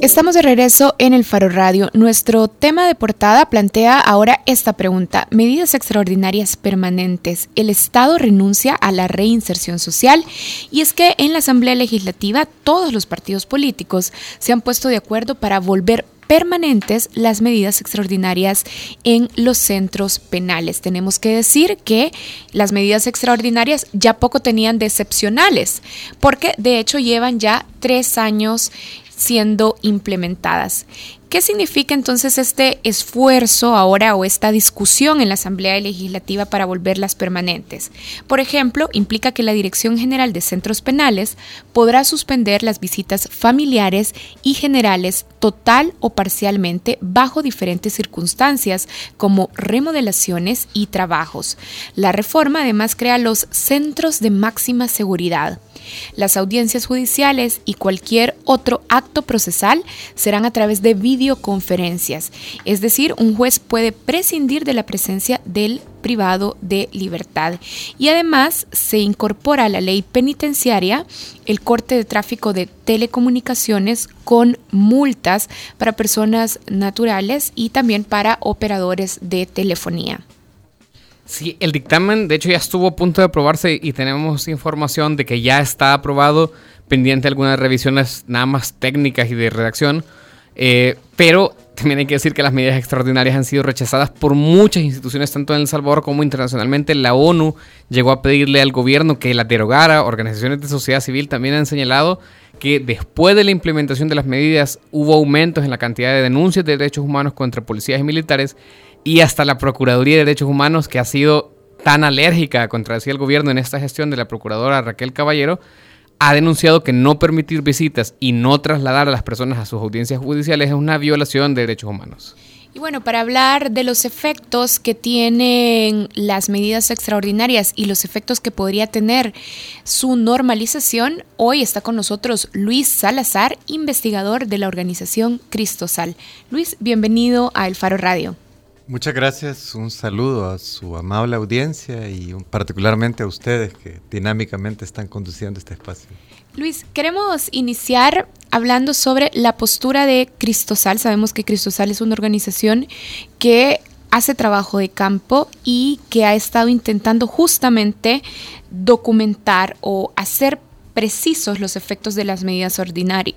Estamos de regreso en el Faro Radio. Nuestro tema de portada plantea ahora esta pregunta. Medidas extraordinarias permanentes. El Estado renuncia a la reinserción social y es que en la Asamblea Legislativa todos los partidos políticos se han puesto de acuerdo para volver permanentes las medidas extraordinarias en los centros penales. Tenemos que decir que las medidas extraordinarias ya poco tenían de excepcionales, porque de hecho llevan ya tres años siendo implementadas. ¿Qué significa entonces este esfuerzo ahora o esta discusión en la Asamblea Legislativa para volverlas permanentes? Por ejemplo, implica que la Dirección General de Centros Penales podrá suspender las visitas familiares y generales total o parcialmente bajo diferentes circunstancias como remodelaciones y trabajos. La reforma además crea los centros de máxima seguridad. Las audiencias judiciales y cualquier otro acto procesal serán a través de videoconferencias, es decir, un juez puede prescindir de la presencia del privado de libertad. Y además se incorpora a la ley penitenciaria el corte de tráfico de telecomunicaciones con multas para personas naturales y también para operadores de telefonía. Sí, el dictamen de hecho ya estuvo a punto de aprobarse y tenemos información de que ya está aprobado, pendiente algunas revisiones nada más técnicas y de redacción, eh, pero también hay que decir que las medidas extraordinarias han sido rechazadas por muchas instituciones, tanto en El Salvador como internacionalmente. La ONU llegó a pedirle al gobierno que la derogara, organizaciones de sociedad civil también han señalado que después de la implementación de las medidas hubo aumentos en la cantidad de denuncias de derechos humanos contra policías y militares y hasta la Procuraduría de Derechos Humanos, que ha sido tan alérgica a contradecir al gobierno en esta gestión de la procuradora Raquel Caballero, ha denunciado que no permitir visitas y no trasladar a las personas a sus audiencias judiciales es una violación de derechos humanos. Y bueno, para hablar de los efectos que tienen las medidas extraordinarias y los efectos que podría tener su normalización, hoy está con nosotros Luis Salazar, investigador de la organización Cristosal. Luis, bienvenido a El Faro Radio. Muchas gracias, un saludo a su amable audiencia y particularmente a ustedes que dinámicamente están conduciendo este espacio. Luis, queremos iniciar hablando sobre la postura de Cristosal. Sabemos que Cristosal es una organización que hace trabajo de campo y que ha estado intentando justamente documentar o hacer precisos los efectos de las medidas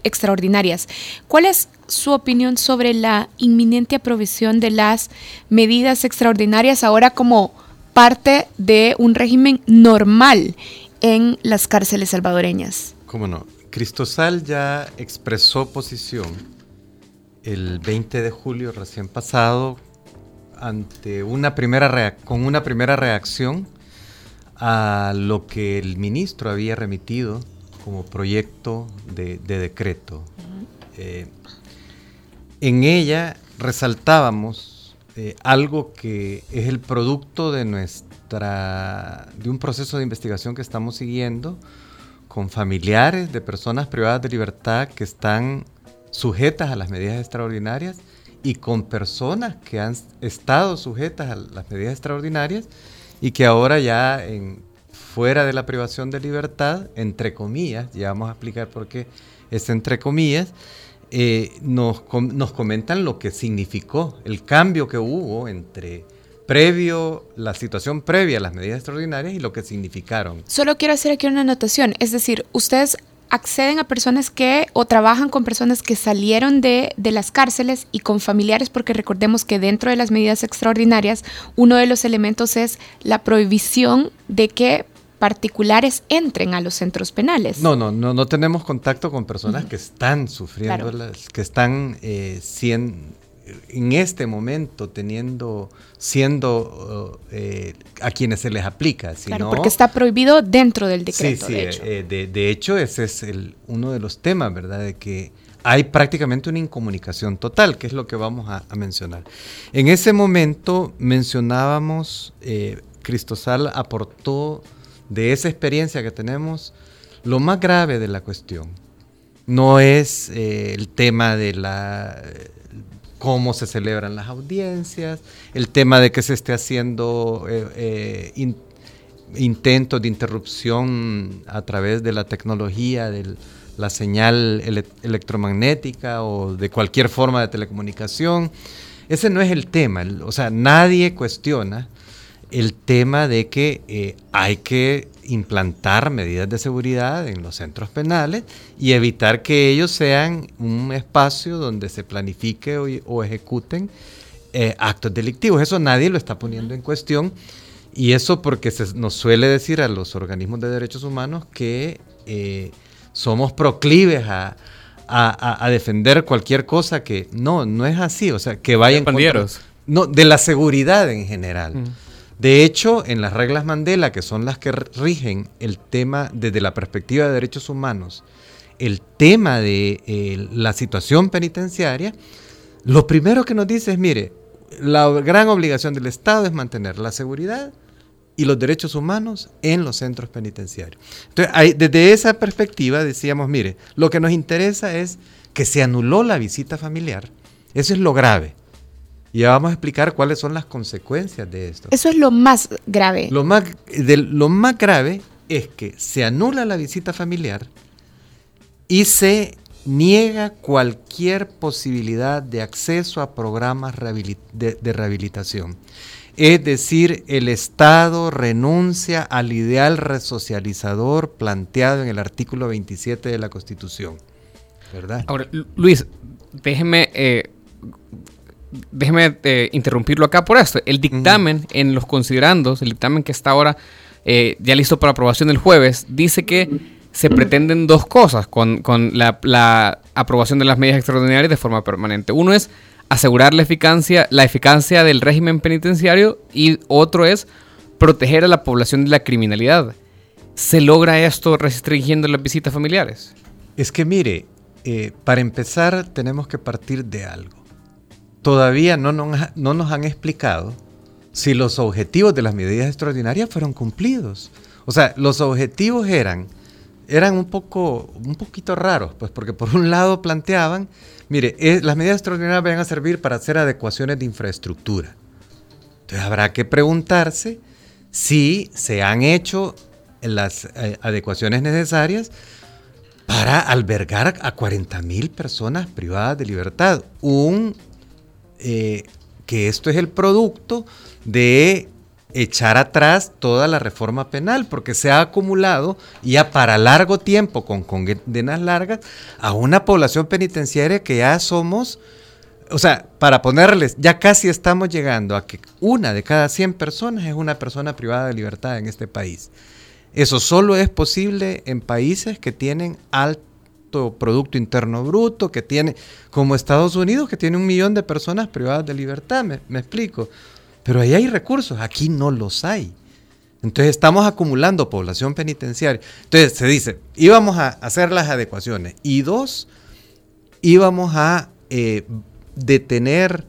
extraordinarias. ¿Cuál es su opinión sobre la inminente aprobación de las medidas extraordinarias ahora como parte de un régimen normal en las cárceles salvadoreñas? ¿Cómo no? Cristosal ya expresó posición el 20 de julio recién pasado ante una primera con una primera reacción a lo que el ministro había remitido como proyecto de, decreto. Eh, en ella resaltábamos eh, algo que es el producto de nuestra de un proceso de investigación que estamos siguiendo con familiares de personas privadas de libertad que están sujetas a las medidas extraordinarias y con personas que han estado sujetas a las medidas extraordinarias y que ahora ya en, fuera de la privación de libertad, entre comillas, ya vamos a explicar por qué es entre comillas, eh, nos, nos comentan lo que significó el cambio que hubo entre previo, la situación previa a las medidas extraordinarias y lo que significaron. Solo quiero hacer aquí una anotación, es decir, ustedes acceden a personas que o trabajan con personas que salieron de, de, las cárceles y con familiares, porque recordemos que dentro de las medidas extraordinarias uno de los elementos es la prohibición de que particulares entren a los centros penales. No, no, no, no tenemos contacto con personas que están sufriendo, las, que están eh, en este momento teniendo, siendo eh, a quienes se les aplica. claro, porque está prohibido dentro del decreto. Sí, sí, de hecho, eh, de, hecho ese es el, uno de los temas, ¿verdad? De que hay prácticamente una incomunicación total, que es lo que vamos a, mencionar. En ese momento mencionábamos, eh, Cristosal aportó de esa experiencia que tenemos lo más grave de la cuestión. No es eh, el tema de la cómo se celebran las audiencias, el tema de que se esté haciendo eh, eh, intentos de interrupción a través de la tecnología, de la señal electromagnética o de cualquier forma de telecomunicación. Ese no es el tema, o sea, nadie cuestiona el tema de que eh, hay que implantar medidas de seguridad en los centros penales y evitar que ellos sean un espacio donde se planifique o, ejecuten eh, actos delictivos. Eso nadie lo está poniendo en cuestión. Y eso porque se nos suele decir a los organismos de derechos humanos que eh, somos proclives a, defender cualquier cosa que no, no es así, o sea, que vayan... No, de la seguridad en general. De hecho, en las reglas Mandela, que son las que rigen el tema desde la perspectiva de derechos humanos, el tema de eh, la situación penitenciaria, lo primero que nos dice es, mire, la gran obligación del Estado es mantener la seguridad y los derechos humanos en los centros penitenciarios. Entonces, desde esa perspectiva decíamos, mire, lo que nos interesa es que se anuló la visita familiar. Eso es lo grave. Y ya vamos a explicar cuáles son las consecuencias de esto. Eso es lo más grave. Lo más, de, lo más grave es que se anula la visita familiar y se niega cualquier posibilidad de acceso a programas de, rehabilitación. Es decir, el Estado renuncia al ideal resocializador planteado en el artículo 27 de la Constitución. ¿Verdad? Ahora, Luis, déjeme eh, déjeme eh, interrumpirlo acá por esto. El dictamen en los considerandos, el dictamen que está ahora eh, ya listo para aprobación el jueves, dice que se pretenden dos cosas con, la, aprobación de las medidas extraordinarias de forma permanente. Uno es asegurar la eficacia, la eficacia del régimen penitenciario y otro es proteger a la población de la criminalidad. ¿Se logra esto restringiendo las visitas familiares? Es que mire, eh, para empezar tenemos que partir de algo todavía no nos, han explicado si los objetivos de las medidas extraordinarias fueron cumplidos. O sea, los objetivos eran, eran un, poco, un poquito raros, pues porque por un lado planteaban, mire, eh, las medidas extraordinarias van a servir para hacer adecuaciones de infraestructura. Entonces habrá que preguntarse si se han hecho las eh, adecuaciones necesarias para albergar a 40 mil personas privadas de libertad. Un eh, que esto es el producto de echar atrás toda la reforma penal, porque se ha acumulado ya para largo tiempo, con condenas largas, a una población penitenciaria que ya somos, o sea, para ponerles, ya casi estamos llegando a que una de cada 100 personas es una persona privada de libertad en este país. Eso solo es posible en países que tienen Producto Interno Bruto, que tiene, como Estados Unidos, que tiene un millón de personas privadas de libertad, me, explico. Pero ahí hay recursos, aquí no los hay. Entonces estamos acumulando población penitenciaria. Entonces se dice, íbamos a hacer las adecuaciones. Y dos, íbamos a eh, detener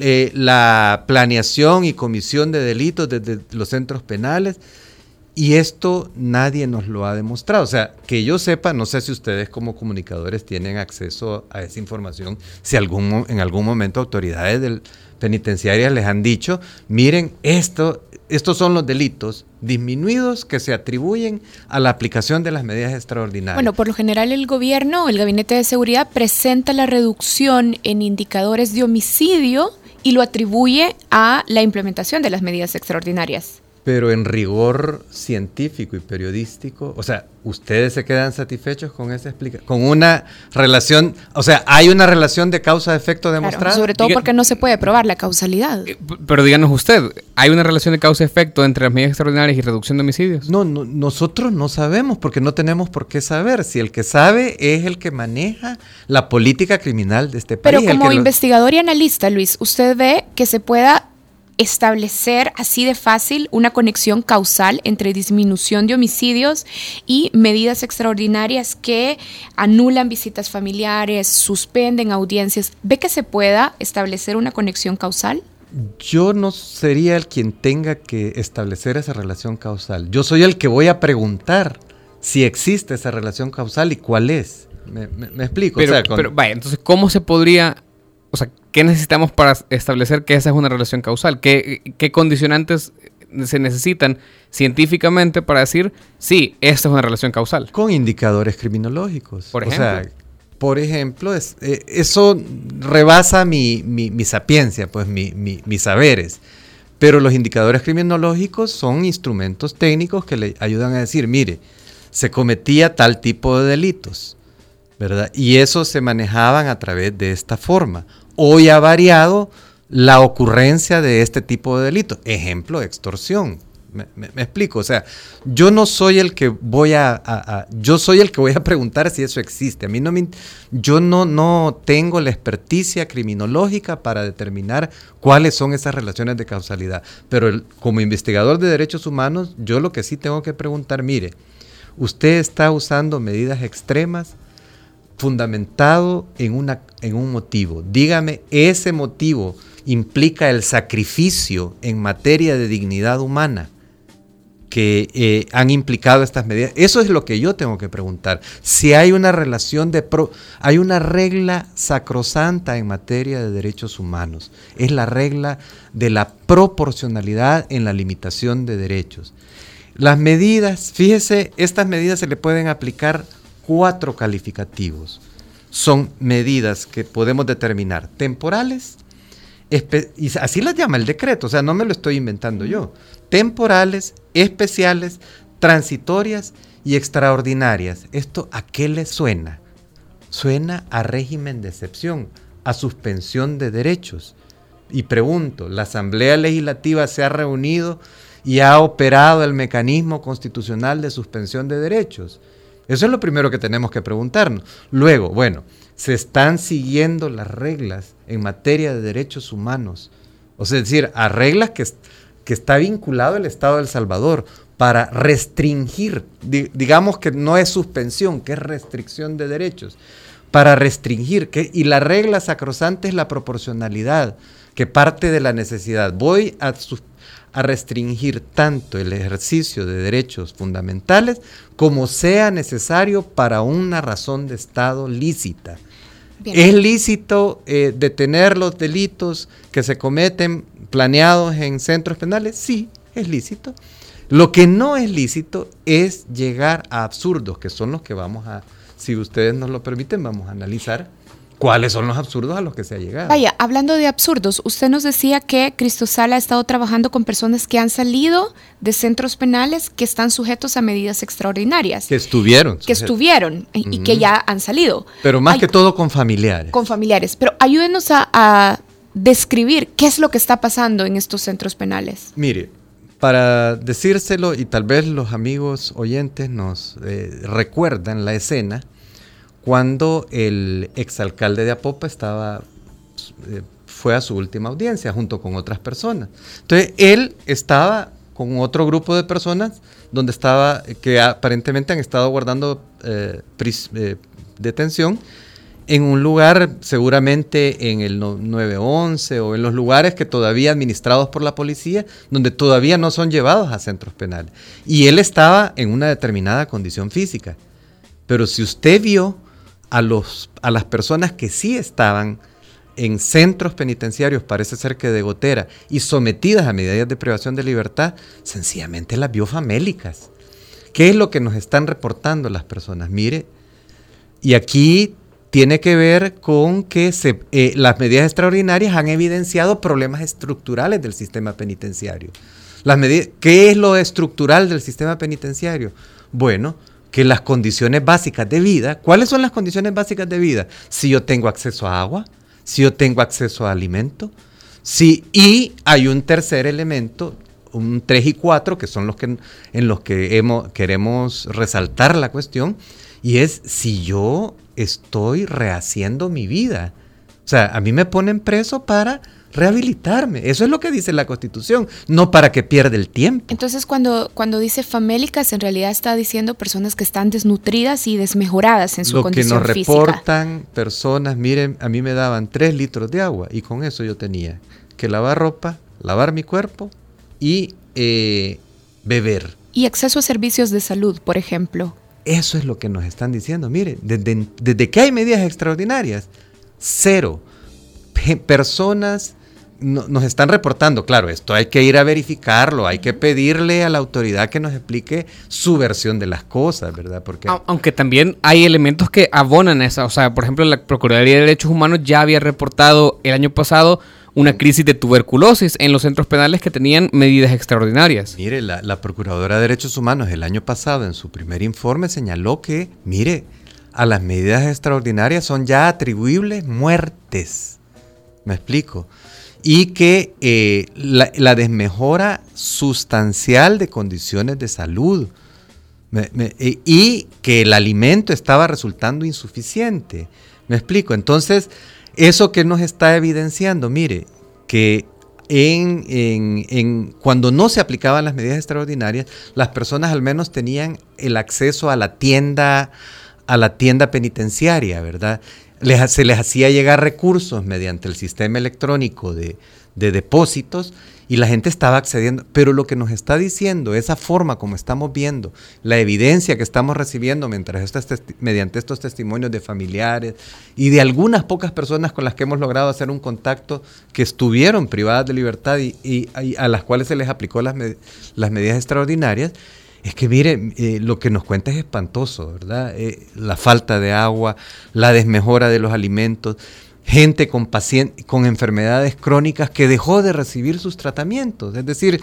eh, la planeación y comisión de delitos desde los centros penales y esto nadie nos lo ha demostrado. O sea, que yo sepa, no sé si ustedes como comunicadores tienen acceso a esa información, si algún, en algún momento autoridades del penitenciarias les han dicho, miren, esto, estos son los delitos disminuidos que se atribuyen a la aplicación de las medidas extraordinarias. Bueno, por lo general el gobierno, el Gabinete de Seguridad, presenta la reducción en indicadores de homicidio y lo atribuye a la implementación de las medidas extraordinarias pero en rigor científico y periodístico, o sea, ¿ustedes se quedan satisfechos con esa explicación? Con una relación, o sea, ¿hay una relación de causa-efecto demostrada? sobre todo porque no se puede probar la causalidad. Eh, pero díganos usted, ¿hay una relación de causa-efecto entre las medidas extraordinarias y reducción de homicidios? No, no, nosotros no sabemos porque no tenemos por qué saber. Si el que sabe es el que maneja la política criminal de este país. Pero como investigador y analista, Luis, usted ve que se pueda establecer así de fácil una conexión causal entre disminución de homicidios y medidas extraordinarias que anulan visitas familiares, suspenden audiencias. ¿Ve que se pueda establecer una conexión causal? Yo no sería el quien tenga que establecer esa relación causal. Yo soy el que voy a preguntar si existe esa relación causal y cuál es. Me, explico. Pero, pero vaya, entonces, ¿cómo se podría ¿qué necesitamos para establecer que esa es una relación causal? ¿Qué, condicionantes se necesitan científicamente para decir, sí, esta es una relación causal? Con indicadores criminológicos. Por ejemplo. O sea, por ejemplo, eh, eso rebasa mi, sapiencia, pues mis saberes. Pero los indicadores criminológicos son instrumentos técnicos que le ayudan a decir, mire, se cometía tal tipo de delitos ¿verdad? Y eso se manejaban a través de esta forma. Hoy ha variado la ocurrencia de este tipo de delitos. Ejemplo, extorsión. Me, explico, o sea, yo no soy el que voy a, yo soy el que voy a preguntar si eso existe. A mí no me, yo no, no tengo la experticia criminológica para determinar cuáles son esas relaciones de causalidad. Pero como investigador de derechos humanos, yo lo que sí tengo que preguntar, mire, usted está usando medidas extremas fundamentado en, una, en un motivo. Dígame, ese motivo implica el sacrificio en materia de dignidad humana que eh, han implicado estas medidas. Eso es lo que yo tengo que preguntar. Si hay una relación de... Pro, hay una regla sacrosanta en materia de derechos humanos. Es la regla de la proporcionalidad en la limitación de derechos. Las medidas, fíjese, estas medidas se le pueden aplicar cuatro calificativos. Son medidas que podemos determinar temporales, así las llama el decreto, o sea, no me lo estoy inventando yo. Temporales, especiales, transitorias y extraordinarias. ¿Esto a qué le suena? Suena a régimen de excepción, a suspensión de derechos. Y pregunto, ¿la Asamblea Legislativa se ha reunido y ha operado el mecanismo constitucional de suspensión de derechos? Eso es lo primero que tenemos que preguntarnos. Luego, bueno, se están siguiendo las reglas en materia de derechos humanos. O sea, es decir, a reglas que, que está vinculado el Estado de El Salvador para restringir, digamos que no es suspensión, que es restricción de derechos, para restringir, que, y la regla sacrosante es la proporcionalidad, que parte de la necesidad. Voy a, a restringir tanto el ejercicio de derechos fundamentales como sea necesario para una razón de Estado lícita. ¿Es lícito eh, detener los delitos que se cometen planeados en centros penales? Sí, es lícito. Lo que no es lícito es llegar a absurdos, que son los que vamos a, si ustedes nos lo permiten, vamos a analizar ¿Cuáles son los absurdos a los que se ha llegado? Vaya, hablando de absurdos, usted nos decía que Cristosal ha estado trabajando con personas que han salido de centros penales que están sujetos a medidas extraordinarias. Que estuvieron. Que estuvieron y que ya han salido. Pero más que todo con familiares. Con familiares. Pero ayúdenos a, describir qué es lo que está pasando en estos centros penales. Mire, para decírselo y tal vez los amigos oyentes nos eh, recuerdan la escena cuando el exalcalde de Apopa estaba, eh, fue a su última audiencia junto con otras personas. Entonces, él estaba con otro grupo de personas donde estaba, que aparentemente han estado guardando eh, detención en un lugar seguramente en el 911 o en los lugares que todavía administrados por la policía, donde todavía no son llevados a centros penales. Y él estaba en una determinada condición física. Pero si usted vio a, los, a las personas que sí estaban en centros penitenciarios, parece ser que de gotera, y sometidas a medidas de privación de libertad, sencillamente las vio famélicas. ¿Qué es lo que nos están reportando las personas? Mire, y aquí tiene que ver con que eh, las medidas extraordinarias han evidenciado problemas estructurales del sistema penitenciario. Las ¿Qué es lo estructural del sistema penitenciario? Bueno, que las condiciones básicas de vida, ¿cuáles son las condiciones básicas de vida? Si yo tengo acceso a agua, si yo tengo acceso a alimento, si, y hay un tercer elemento, un 3 y 4, que son los que, en los que queremos resaltar la cuestión, y es si yo estoy rehaciendo mi vida. O sea, a mí me ponen preso para rehabilitarme. Eso es lo que dice la Constitución, no para que pierda el tiempo. Entonces, cuando, cuando dice famélicas, en realidad está diciendo personas que están desnutridas y desmejoradas en su condición física. Lo que nos reportan personas, miren, a mí me daban tres litros de agua y con eso yo tenía que lavar ropa, lavar mi cuerpo y eh, beber. Y acceso a servicios de salud, por ejemplo. Eso es lo que nos están diciendo. Mire, desde, desde que hay medidas extraordinarias, cero personas nos están reportando, claro, esto hay que ir a verificarlo, hay que pedirle a la autoridad que nos explique su versión de las cosas, ¿verdad? Porque aunque también hay elementos que abonan esa, o sea, por ejemplo, la Procuraduría de Derechos Humanos ya había reportado el año pasado una crisis de tuberculosis en los centros penales que tenían medidas extraordinarias. Mire, la, la Procuradora de Derechos Humanos el año pasado en su primer informe señaló que, mire, a las medidas extraordinarias son ya atribuibles muertes. ¿Me explico? y que eh, la, desmejora sustancial de condiciones de salud eh, y que el alimento estaba resultando insuficiente. ¿Me explico? Entonces, eso que nos está evidenciando, mire, que cuando no se aplicaban las medidas extraordinarias, las personas al menos tenían el acceso a la tienda, a la tienda penitenciaria, ¿verdad? se les hacía llegar recursos mediante el sistema electrónico de, depósitos y la gente estaba accediendo. Pero lo que nos está diciendo, esa forma como estamos viendo, la evidencia que estamos recibiendo mientras mediante estos testimonios de familiares y de algunas pocas personas con las que hemos logrado hacer un contacto que estuvieron privadas de libertad y, a las cuales se les aplicó las, las medidas extraordinarias, es que mire, eh, lo que nos cuenta es espantoso, ¿verdad? Eh, la falta de agua, la desmejora de los alimentos, gente con, con enfermedades crónicas que dejó de recibir sus tratamientos, es decir,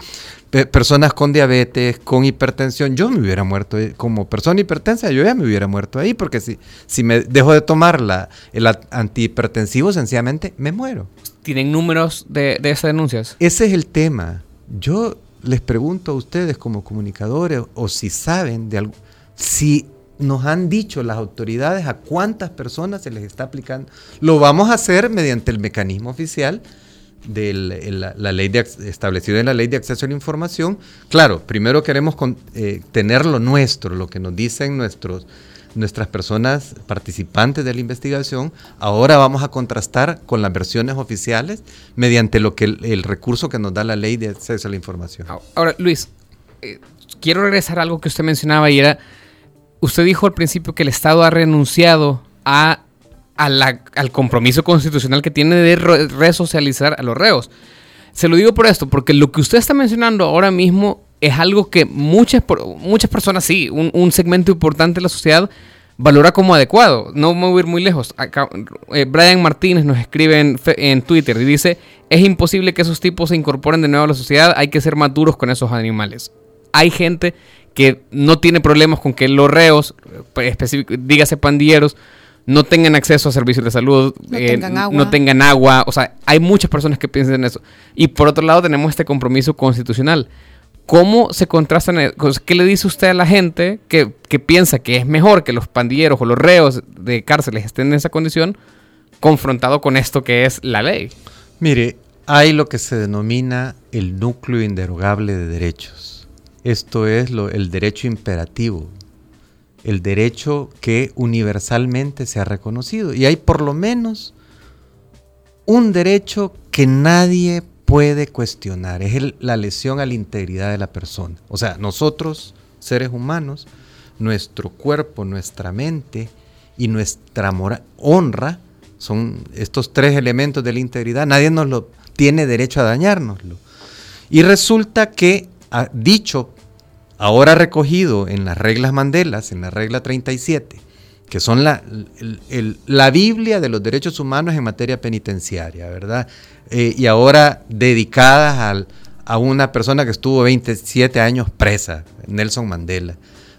personas con diabetes, con hipertensión, yo me hubiera muerto, eh, como persona hipertensa yo ya me hubiera muerto ahí, porque si, si me dejo de tomar la, el antihipertensivo, sencillamente me muero. ¿Tienen números de, de esas denuncias? Ese es el tema. Yo les pregunto a ustedes como comunicadores o si saben de algo, si nos han dicho las autoridades a cuántas personas se les está aplicando. Lo vamos a hacer mediante el mecanismo oficial de la, ley de, establecido en la ley de acceso a la información. Claro, primero queremos eh, tener lo nuestro, lo que nos dicen nuestros nuestras personas participantes de la investigación, ahora vamos a contrastar con las versiones oficiales mediante lo que el, recurso que nos da la ley de acceso a la información. Ahora, Luis, eh, quiero regresar a algo que usted mencionaba y era, usted dijo al principio que el Estado ha renunciado a, al compromiso constitucional que tiene de resocializar a los reos. Se lo digo por esto, porque lo que usted está mencionando ahora mismo es algo que muchas, muchas personas, sí, un, segmento importante de la sociedad valora como adecuado. No me voy a ir muy lejos. Eh, Brian Martínez nos escribe en, Twitter y dice, es imposible que esos tipos se incorporen de nuevo a la sociedad, hay que ser más duros con esos animales. Hay gente que no tiene problemas con que los reos, pues, dígase pandilleros, no tengan acceso a servicios de salud, no, eh, tengan agua. no tengan agua. O sea, hay muchas personas que piensan en eso. Y por otro lado tenemos este compromiso constitucional. ¿Cómo se contrastan? ¿Qué le dice usted a la gente que, piensa que es mejor que los pandilleros o los reos de cárceles estén en esa condición confrontado con esto que es la ley? Mire, hay lo que se denomina el núcleo inderogable de derechos. Esto es lo, el derecho imperativo, el derecho que universalmente se ha reconocido. Y hay por lo menos un derecho que nadie puede cuestionar, es la lesión a la integridad de la persona. O sea, nosotros, seres humanos, nuestro cuerpo, nuestra mente y nuestra honra son estos tres elementos de la integridad. Nadie nos lo tiene derecho a dañárnoslo. Y resulta que, ha dicho, ahora recogido en las reglas Mandelas, en la regla 37, que son la, la Biblia de los derechos humanos en materia penitenciaria, ¿verdad? Eh, y ahora dedicadas a una persona que estuvo 27 años presa, Nelson Mandela.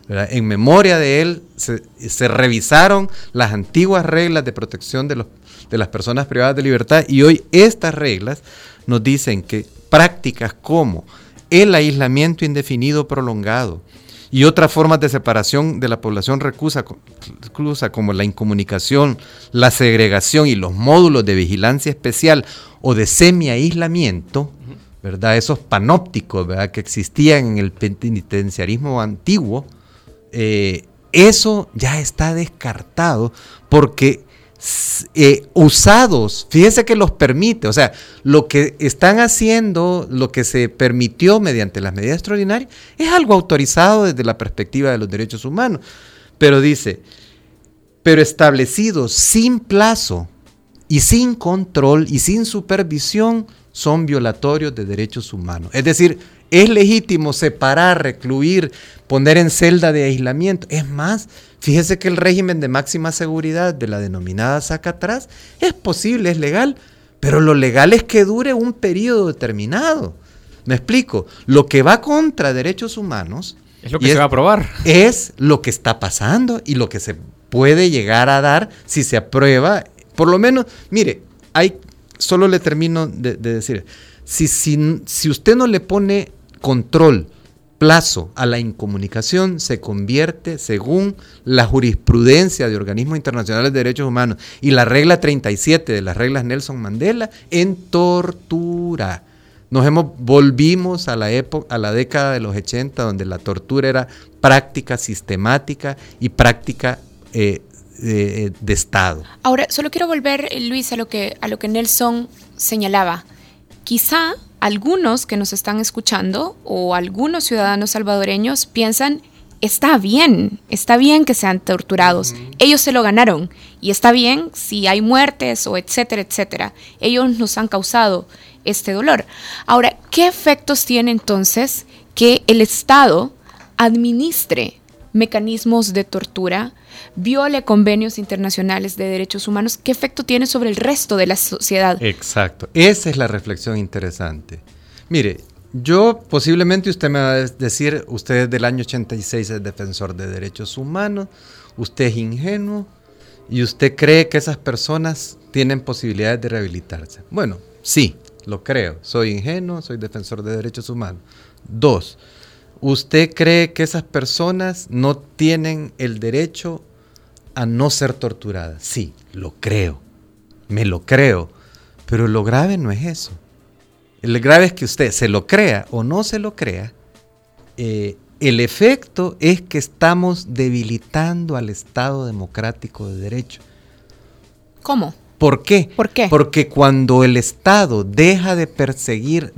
En memoria de él se, revisaron las antiguas reglas de protección de, los, de las personas privadas de libertad y hoy estas reglas nos dicen que prácticas como el aislamiento indefinido prolongado y otras formas de separación de la población reclusa, como la incomunicación, la segregación y los módulos de vigilancia especial o de semi-aislamiento, ¿verdad? Esos panópticos ¿verdad? que existían en el penitenciarismo antiguo, eh, eso ya está descartado porque eh, usados, fíjese que los permite, o sea, lo que están haciendo, lo que se permitió mediante las medidas extraordinarias, es algo autorizado desde la perspectiva de los derechos humanos. Pero dice, pero establecidos sin plazo y sin control y sin supervisión son violatorios de derechos humanos. Es decir, es legítimo separar, recluir, poner en celda de aislamiento. Es más, fíjese que el régimen de máxima seguridad de la denominada saca atrás es posible, es legal, pero lo legal es que dure un periodo determinado. Me explico, lo que va contra derechos humanos es lo que se va a aprobar. Es lo que está pasando y lo que se puede llegar a dar si se aprueba. Por lo menos, mire, hay, solo le termino de, decir, si, si, si usted no le pone control, plazo a la incomunicación se convierte, según la jurisprudencia de organismos internacionales de derechos humanos y la regla 37 de las reglas Nelson Mandela, en tortura. Nos hemos, volvimos a la época, a la década de los 80, donde la tortura era práctica sistemática y práctica eh, de, de, Estado. Ahora, solo quiero volver, Luis, a lo que, a lo que Nelson señalaba. Quizá algunos que nos están escuchando o algunos ciudadanos salvadoreños piensan, está bien, está bien que sean torturados, ellos se lo ganaron y está bien si hay muertes o etcétera, etcétera, ellos nos han causado este dolor. Ahora, ¿qué efectos tiene entonces que el Estado administre mecanismos de tortura? viole convenios internacionales de derechos humanos, ¿qué efecto tiene sobre el resto de la sociedad? Exacto, esa es la reflexión interesante. Mire, yo posiblemente usted me va a decir, usted del año 86 es defensor de derechos humanos, usted es ingenuo y usted cree que esas personas tienen posibilidades de rehabilitarse. Bueno, sí, lo creo, soy ingenuo, soy defensor de derechos humanos. Dos, ¿Usted cree que esas personas no tienen el derecho a no ser torturadas? Sí, lo creo. Me lo creo. Pero lo grave no es eso. Lo grave es que usted se lo crea o no se lo crea. Eh, el efecto es que estamos debilitando al Estado democrático de derecho. ¿Cómo? ¿Por qué? ¿Por qué? Porque cuando el Estado deja de perseguir,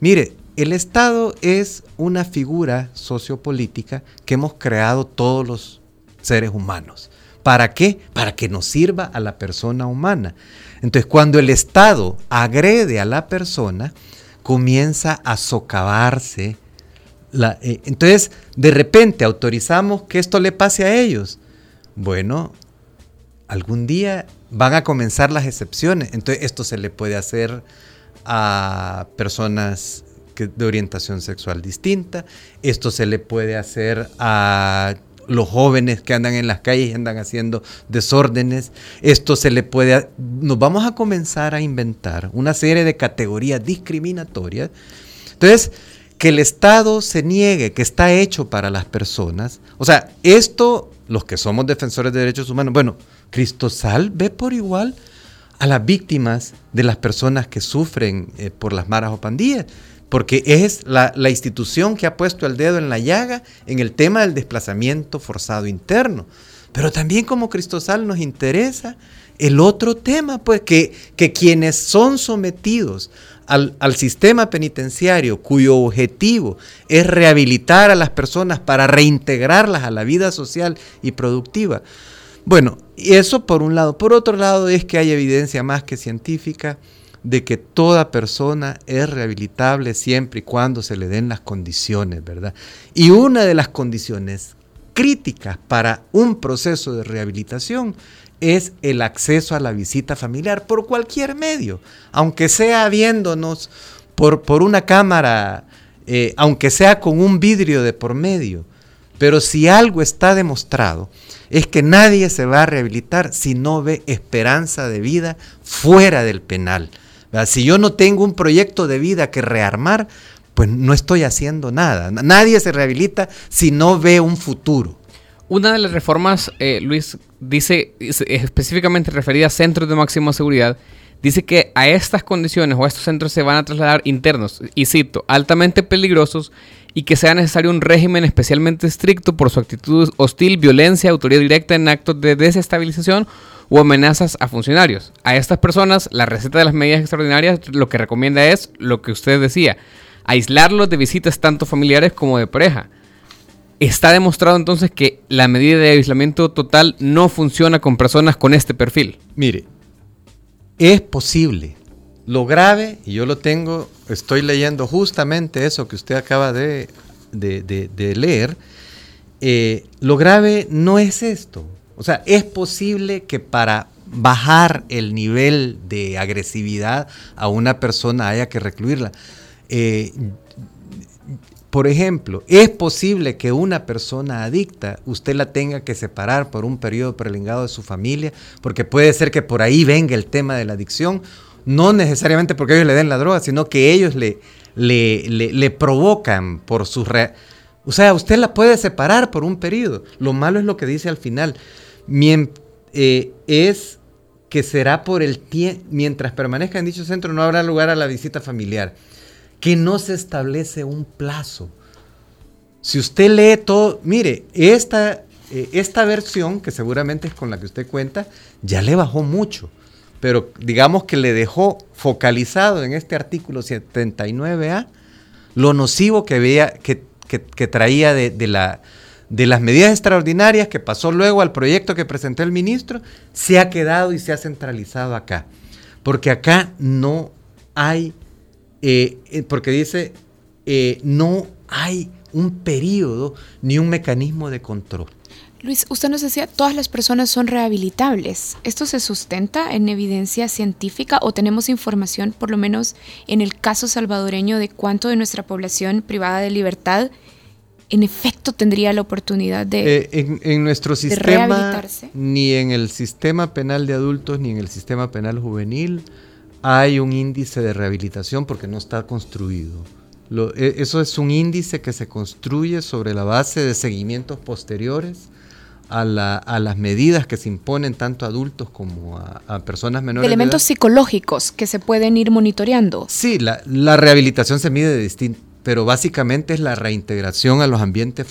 mire, el Estado es una figura sociopolítica que hemos creado todos los seres humanos. ¿Para qué? Para que nos sirva a la persona humana. Entonces, cuando el Estado agrede a la persona, comienza a socavarse. Eh, entonces, de repente autorizamos que esto le pase a ellos. Bueno, algún día van a comenzar las excepciones. Entonces, esto se le puede hacer a personas de orientación sexual distinta. Esto se le puede hacer a los jóvenes que andan en las calles y andan haciendo desórdenes. Esto se le puede... Nos vamos a comenzar a inventar una serie de categorías discriminatorias. Entonces, que el Estado se niegue que está hecho para las personas. O sea, esto, los que somos defensores de derechos humanos, bueno, Cristosal ve por igual a las víctimas de las personas que sufren eh, por las maras o pandillas porque es la, institución que ha puesto el dedo en la llaga en el tema del desplazamiento forzado interno. Pero también como Cristosal nos interesa el otro tema, pues que, que quienes son sometidos al, al, sistema penitenciario, cuyo objetivo es rehabilitar a las personas para reintegrarlas a la vida social y productiva. Bueno, eso por un lado. Por otro lado es que hay evidencia más que científica de que toda persona es rehabilitable siempre y cuando se le den las condiciones, ¿verdad? Y una de las condiciones críticas para un proceso de rehabilitación es el acceso a la visita familiar por cualquier medio, aunque sea viéndonos por, por una cámara, eh, aunque sea con un vidrio de por medio. Pero si algo está demostrado, es que nadie se va a rehabilitar si no ve esperanza de vida fuera del penal. Si yo no tengo un proyecto de vida que rearmar, pues no estoy haciendo nada. Nadie se rehabilita si no ve un futuro. Una de las reformas, eh, Luis, dice específicamente referida a centros de máxima seguridad, dice que a estas condiciones o a estos centros se van a trasladar internos, y cito, altamente peligrosos y que sea necesario un régimen especialmente estricto por su actitud hostil, violencia, autoridad directa en actos de desestabilización o amenazas a funcionarios. A estas personas, la receta de las medidas extraordinarias lo que recomienda es lo que usted decía, aislarlos de visitas tanto familiares como de pareja. Está demostrado entonces que la medida de aislamiento total no funciona con personas con este perfil. Mire, es posible. Lo grave, y yo lo tengo, estoy leyendo justamente eso que usted acaba de, leer, eh, lo grave no es esto. O sea, es posible que para bajar el nivel de agresividad a una persona haya que recluirla. Eh, por ejemplo, es posible que una persona adicta usted la tenga que separar por un periodo prolongado de su familia, porque puede ser que por ahí venga el tema de la adicción, no necesariamente porque ellos le den la droga, sino que ellos le, le, provocan por sus... o sea, usted la puede separar por un periodo. Lo malo es lo que dice al final. Eh, es que será por el tiempo, mientras permanezca en dicho centro no habrá lugar a la visita familiar que no se establece un plazo. Si usted lee todo, mire, esta, eh, esta versión, que seguramente es con la que usted cuenta, ya le bajó mucho, pero digamos que le dejó focalizado en este artículo 79A lo nocivo que, veía, que, traía de, la, de las medidas extraordinarias que pasó luego al proyecto que presentó el ministro, se ha quedado y se ha centralizado acá. Porque acá no hay eh, eh, porque dice, eh, no hay un periodo ni un mecanismo de control. Luis, usted nos decía, todas las personas son rehabilitables. ¿Esto se sustenta en evidencia científica o tenemos información, por lo menos en el caso salvadoreño, de cuánto de nuestra población privada de libertad en efecto tendría la oportunidad de, en, nuestro sistema, ni en el sistema penal de adultos, ni en el sistema penal juvenil, hay un índice de rehabilitación porque no está construido. E, eso es un índice que se construye sobre la base de seguimientos posteriores a, las medidas que se imponen tanto a adultos como a, personas menores. elementos psicológicos que se pueden ir monitoreando. Sí, la, la rehabilitación se mide de distinto, pero básicamente es la reintegración a los ambientes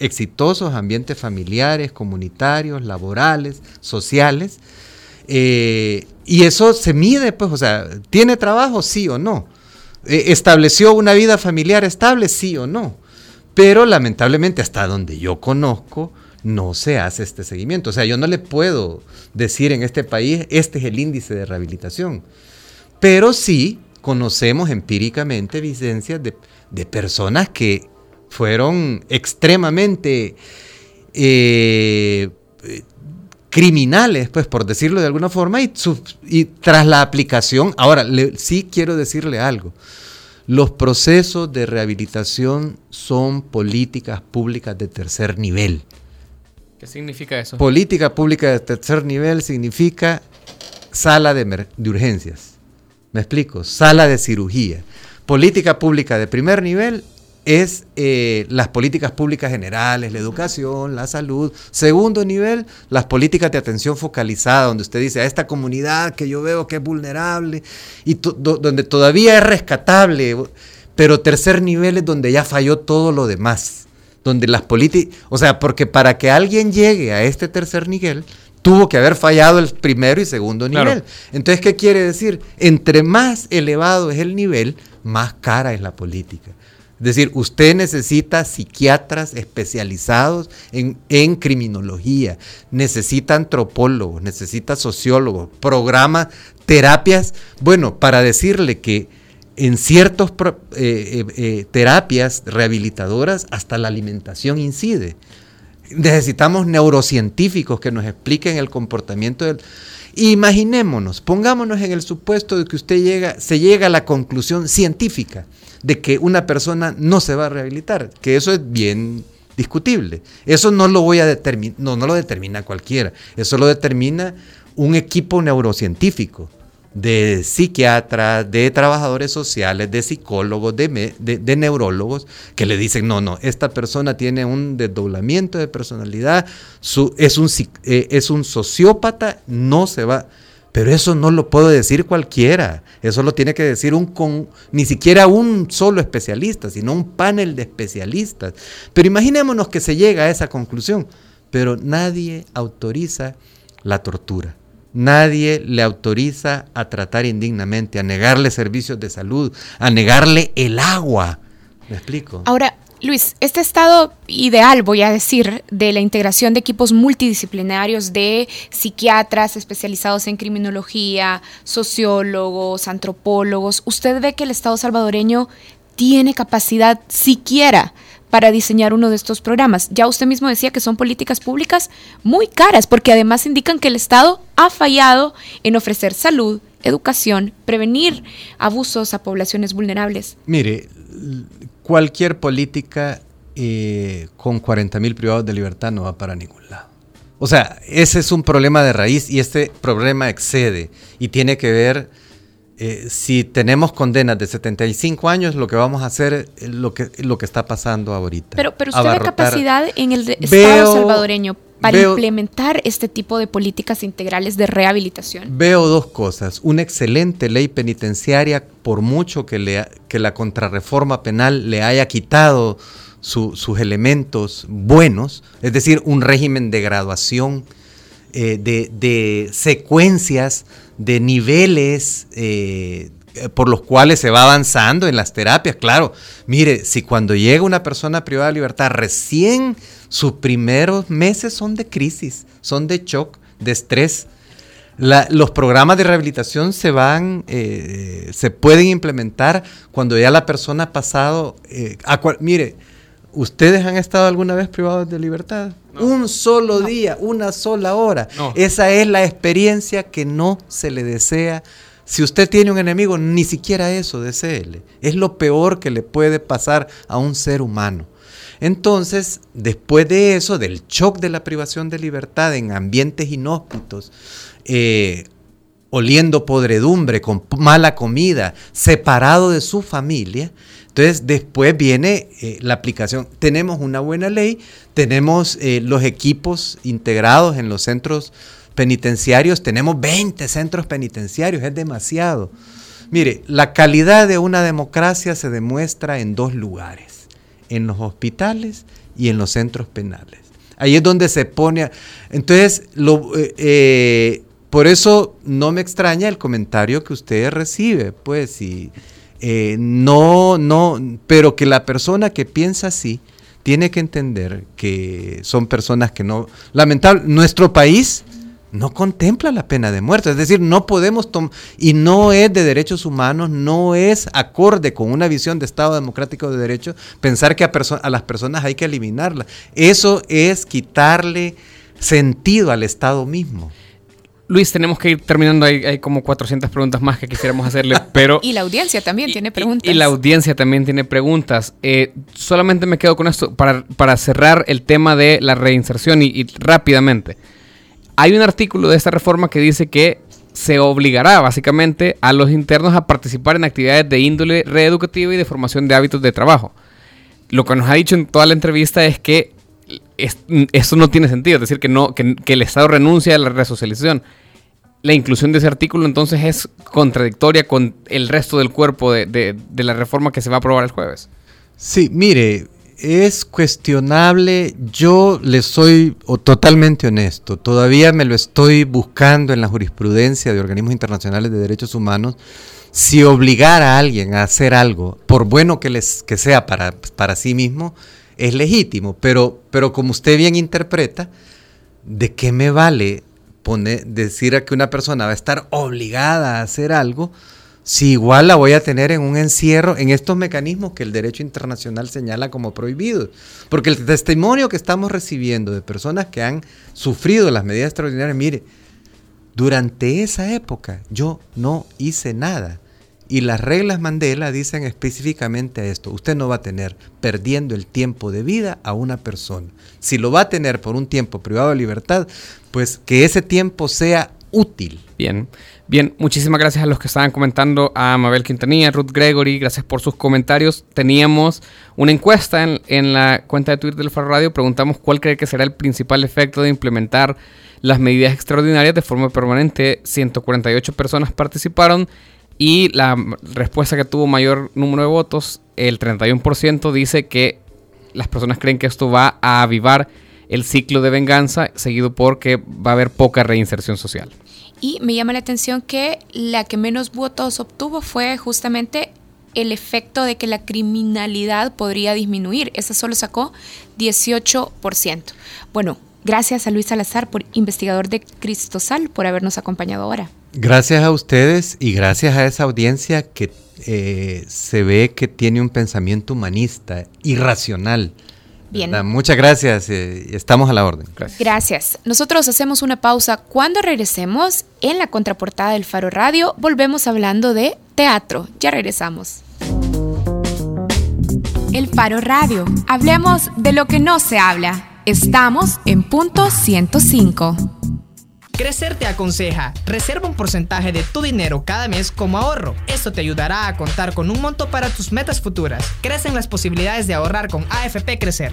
exitosos, ambientes familiares, comunitarios, laborales, sociales, eh, y eso se mide, pues, o sea, ¿tiene trabajo? Sí o no. Eh, ¿Estableció una vida familiar estable? Sí o no. Pero lamentablemente, hasta donde yo conozco, no se hace este seguimiento. O sea, yo no le puedo decir en este país, este es el índice de rehabilitación. Pero sí conocemos empíricamente evidencias de, personas que fueron extremadamente eh, criminales, pues por decirlo de alguna forma, y, y tras la aplicación, ahora sí quiero decirle algo, los procesos de rehabilitación son políticas públicas de tercer nivel. ¿Qué significa eso? Política pública de tercer nivel significa sala de, de urgencias. ¿Me explico? Sala de cirugía. Política pública de primer nivel es eh, las políticas públicas generales, la educación, la salud. Segundo nivel, las políticas de atención focalizada, donde usted dice a esta comunidad que yo veo que es vulnerable y donde todavía es rescatable. Pero tercer nivel es donde ya falló todo lo demás. Donde las políticas, o sea, porque para que alguien llegue a este tercer nivel, tuvo que haber fallado el primero y segundo nivel. Entonces, ¿qué quiere decir? Entre más elevado es el nivel, más cara es la política. Es decir, usted necesita psiquiatras especializados en, criminología, necesita antropólogos, necesita sociólogos, programas, terapias. Bueno, para decirle que en ciertas eh, eh, eh, terapias rehabilitadoras hasta la alimentación incide. Necesitamos neurocientíficos que nos expliquen el comportamiento del... Imaginémonos, pongámonos en el supuesto de que usted llega, se llega a la conclusión científica de que una persona no se va a rehabilitar, que eso es bien discutible. Eso no lo voy a determinar, no, no lo determina cualquiera, eso lo determina un equipo neurocientífico. De psiquiatras, de trabajadores sociales, de psicólogos, de, neurólogos, que le dicen, no, no, esta persona tiene un desdoblamiento de personalidad, es, un, eh, es un sociópata, no se va. Pero eso no lo puede decir cualquiera. Eso lo tiene que decir un con, ni siquiera un solo especialista, sino un panel de especialistas. Pero imaginémonos que se llega a esa conclusión. Pero nadie autoriza la tortura. Nadie le autoriza a tratar indignamente, a negarle servicios de salud, a negarle el agua. ¿Me explico? Ahora, Luis, este estado ideal, voy a decir, de la integración de equipos multidisciplinarios de psiquiatras especializados en criminología, sociólogos, antropólogos, ¿usted ve que el Estado salvadoreño tiene capacidad siquiera para diseñar uno de estos programas. Ya usted mismo decía que son políticas públicas muy caras, porque además indican que el Estado ha fallado en ofrecer salud, educación, prevenir abusos a poblaciones vulnerables. Mire, cualquier política eh, con 40 mil privados de libertad no va para ningún lado. O sea, ese es un problema de raíz y este problema excede y tiene que ver, eh, si tenemos condenas de 75 años, lo que vamos a hacer es lo que, lo que está pasando ahorita. Pero, pero usted ve capacidad en el Estado salvadoreño para implementar este tipo de políticas integrales de rehabilitación? Veo dos cosas. Una excelente ley penitenciaria, por mucho que, le, que la contrarreforma penal le haya quitado sus elementos buenos, es decir, un régimen de graduación, eh, de, secuencias, de niveles eh, por los cuales se va avanzando en las terapias. Claro, mire, si cuando llega una persona privada de libertad recién sus primeros meses son de crisis, son de shock, de estrés. los programas de rehabilitación se van, eh, se pueden implementar cuando ya la persona ha pasado. Eh, mire, ¿ustedes han estado alguna vez privados de libertad? Un solo día, una sola hora. Esa es la experiencia que no se le desea. Si usted tiene un enemigo, ni siquiera eso deseele. Es lo peor que le puede pasar a un ser humano. Entonces, después de eso, del shock de la privación de libertad en ambientes inhóspitos, eh, oliendo podredumbre, con mala comida, separado de su familia, entonces después viene eh, la aplicación. Tenemos una buena ley, tenemos eh, los equipos integrados en los centros penitenciarios, tenemos 20 centros penitenciarios, es demasiado. Mire, la calidad de una democracia se demuestra en dos lugares en los hospitales y en los centros penales. Ahí es donde se pone... entonces, lo, eh, por eso no me extraña el comentario que usted recibe, pues, si eh, no, no, pero que la persona que piensa así tiene que entender que son personas que no, lamentable, nuestro país no contempla la pena de muerte. Es decir, no podemos tomar, y no es de derechos humanos, no es acorde con una visión de Estado democrático de derecho pensar que a, a las personas hay que eliminarlas. Eso es quitarle sentido al Estado mismo. Luis, tenemos que ir terminando. Hay, como 400 preguntas más que quisiéramos hacerle, pero... y la audiencia también tiene preguntas. Y, la audiencia también tiene preguntas. Eh, solamente me quedo con esto para, para cerrar el tema de la reinserción y rápidamente. Hay un artículo de esta reforma que dice que se obligará básicamente a los internos a participar en actividades de índole reeducativa y de formación de hábitos de trabajo. Lo que nos ha dicho en toda la entrevista es que eso no tiene sentido, es decir, que, no, que, el Estado renuncia a la resocialización. La inclusión de ese artículo entonces es contradictoria con el resto del cuerpo de, de la reforma que se va a aprobar el jueves. Sí, mire, es cuestionable. Yo le soy totalmente honesto. Todavía me lo estoy buscando en la jurisprudencia de organismos internacionales de derechos humanos. Si obligar a alguien a hacer algo, por bueno que, les, que sea para, para sí mismo, es legítimo. Pero, pero como usted bien interpreta, ¿de qué me vale poner, decir a que una persona va a estar obligada a hacer algo? si igual la voy a tener en un encierro, en estos mecanismos que el derecho internacional señala como prohibidos. Porque el testimonio que estamos recibiendo de personas que han sufrido las medidas extraordinarias, mire, durante esa época yo no hice nada. Y las reglas Mandela dicen específicamente esto. Usted no va a tener perdiendo el tiempo de vida a una persona. Si lo va a tener por un tiempo privado de libertad, pues que ese tiempo sea útil. Bien, bien, muchísimas gracias a los que estaban comentando, a Mabel Quintanilla, Ruth Gregory, gracias por sus comentarios. Teníamos una encuesta en, la cuenta de Twitter del Faro Radio, preguntamos cuál cree que será el principal efecto de implementar las medidas extraordinarias de forma permanente. 148 personas participaron y la respuesta que tuvo mayor número de votos, el 31%, dice que las personas creen que esto va a avivar el ciclo de venganza, seguido por que va a haber poca reinserción social. Y me llama la atención que la que menos votos obtuvo fue justamente el efecto de que la criminalidad podría disminuir. Esa solo sacó 18%. Bueno, gracias a Luis Salazar, por investigador de Cristosal, por habernos acompañado ahora. Gracias a ustedes y gracias a esa audiencia que eh, se ve que tiene un pensamiento humanista, irracional Bien. Muchas gracias, eh, estamos a la orden. Gracias. gracias. Nosotros hacemos una pausa. Cuando regresemos en la contraportada del Faro Radio, volvemos hablando de teatro. Ya regresamos. El Faro Radio. Hablemos de lo que no se habla. Estamos en punto 105. Crecer te aconseja, reserva un porcentaje de tu dinero cada mes como ahorro. Esto te ayudará a contar con un monto para tus metas futuras. Crecen las posibilidades de ahorrar con AFP Crecer.